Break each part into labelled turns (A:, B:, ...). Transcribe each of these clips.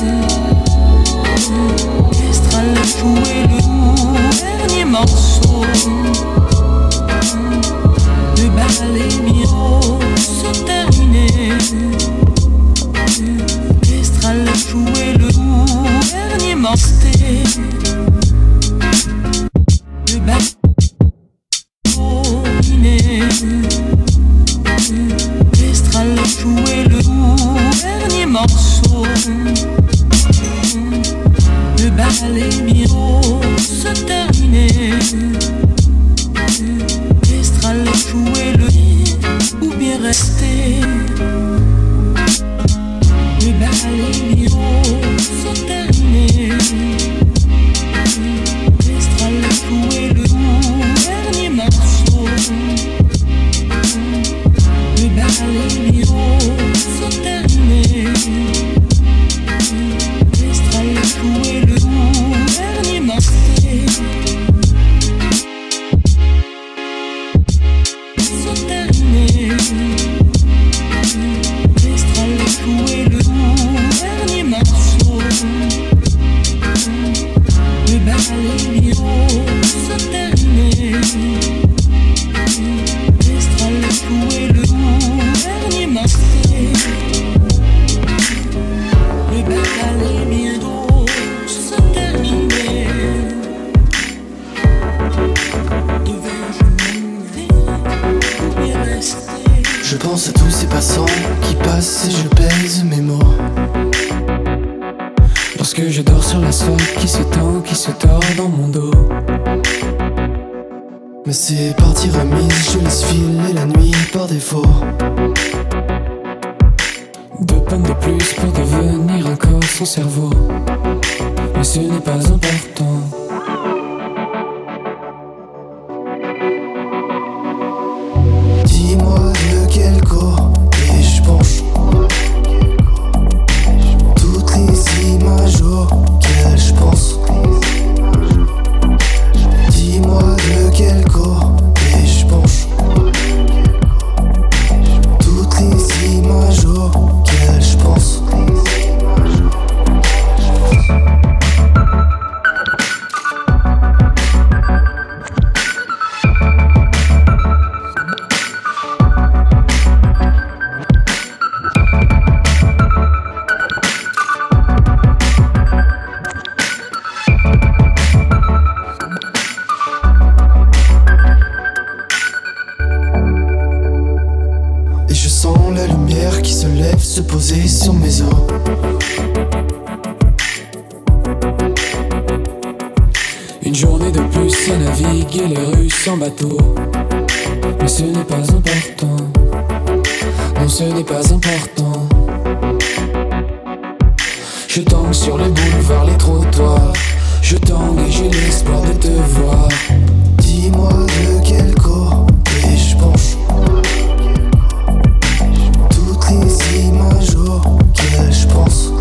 A: reason. quel corps Et je penche vers les trottoirs. Je tangue et j'ai l'espoir de te voir. Dis-moi de quel côté je penche. Toutes les images auxquelles je pense.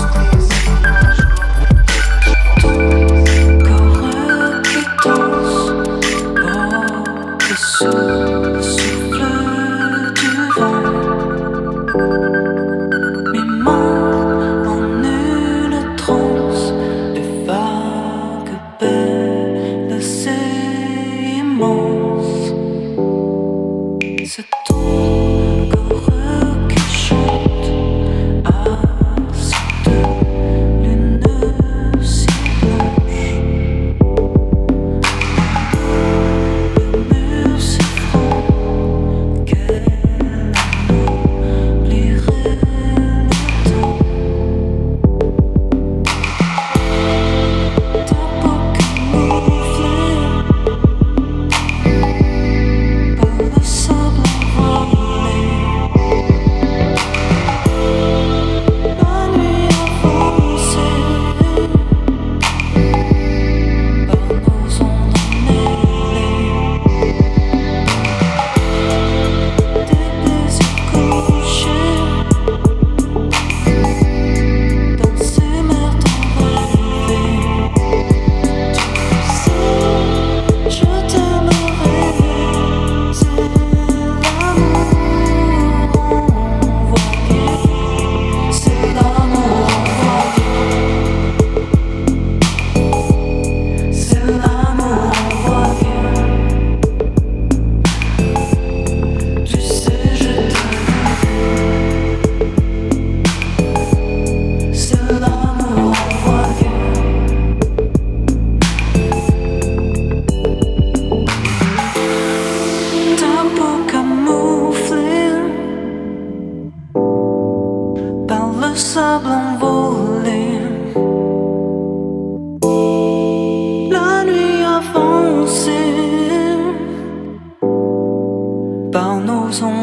B: lost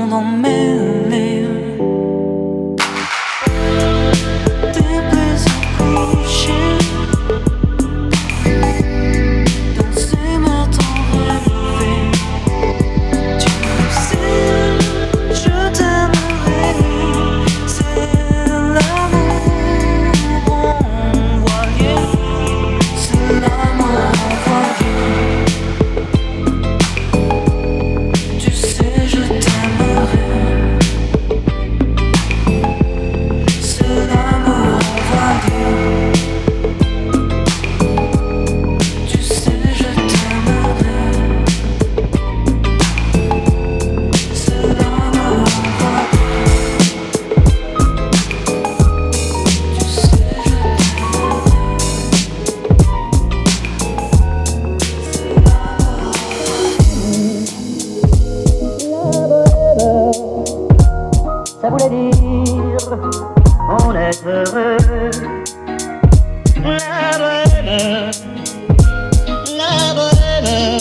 B: 多美丽 La bohème,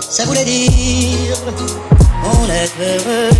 B: ça voulait dire
C: on est heureux.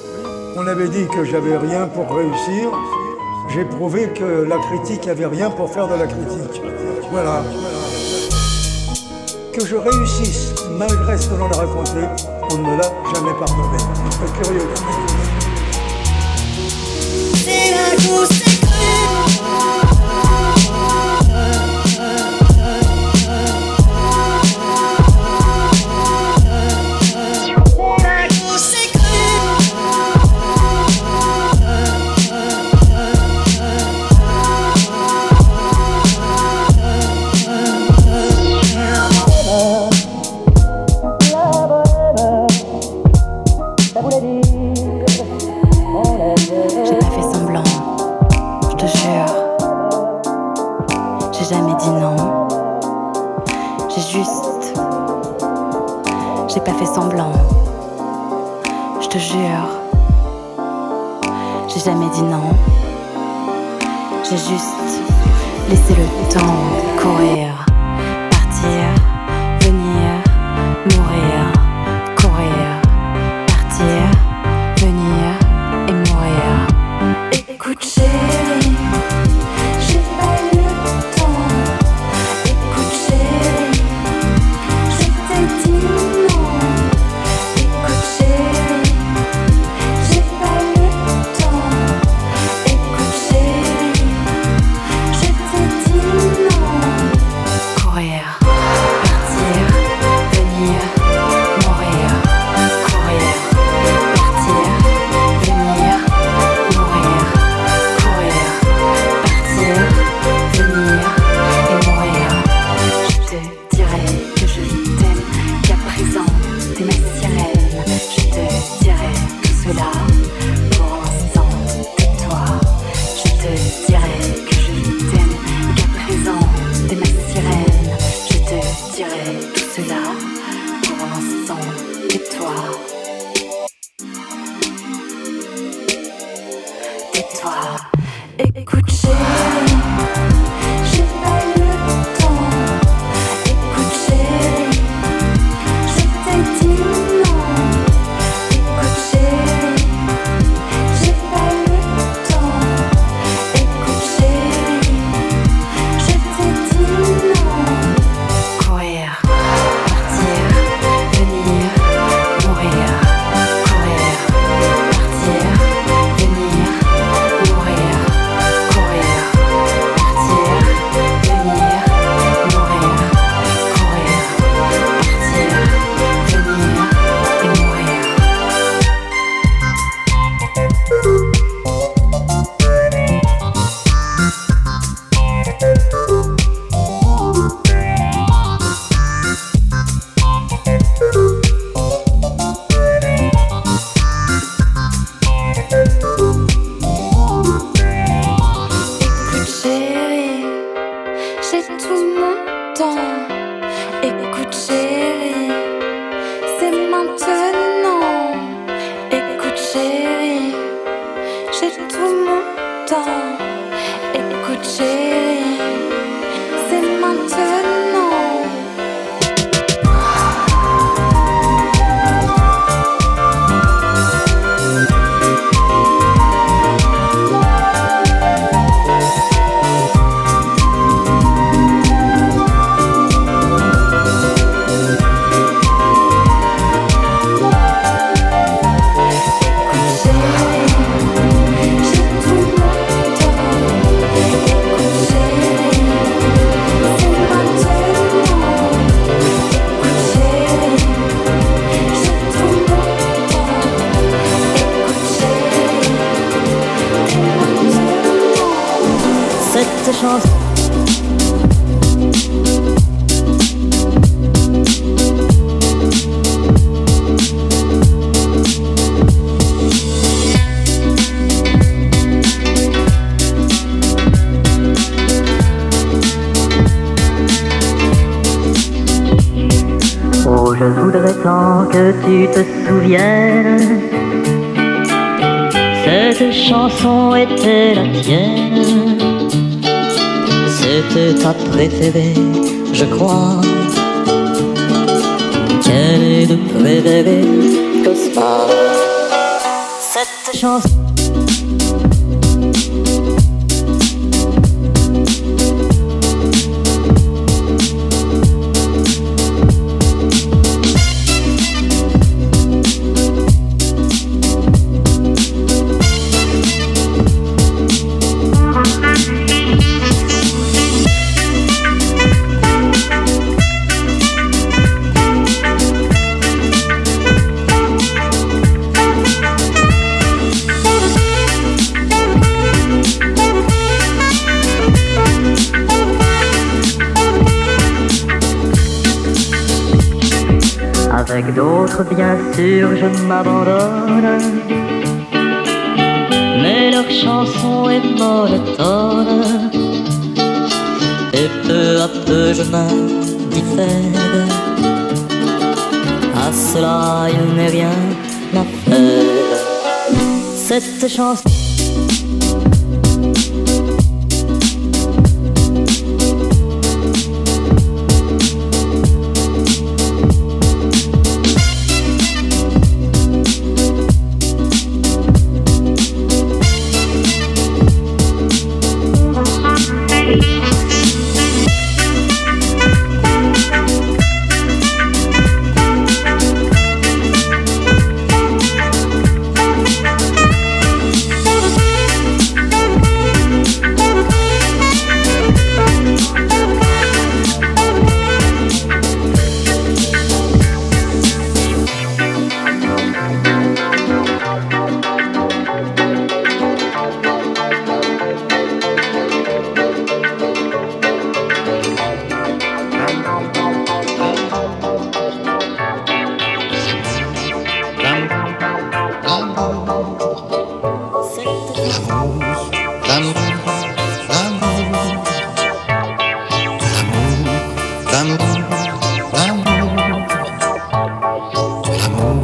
C: on avait dit que j'avais rien pour réussir. J'ai prouvé que la critique n'avait rien pour faire de la critique. Voilà. Que je réussisse malgré ce que l'on a raconté, on ne me l'a jamais pardonné. C'est curieux.
D: Tu te souviennes. Cette chanson était la tienne. C'était ta préférée, je crois. Quelle est de préférée que Cette chanson. Bien sûr, je m'abandonne. Mais leur chanson est monotone. Et peu à peu, je m'indiffère. À cela, il n'est rien à faire. Cette chanson.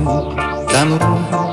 E: d'amour.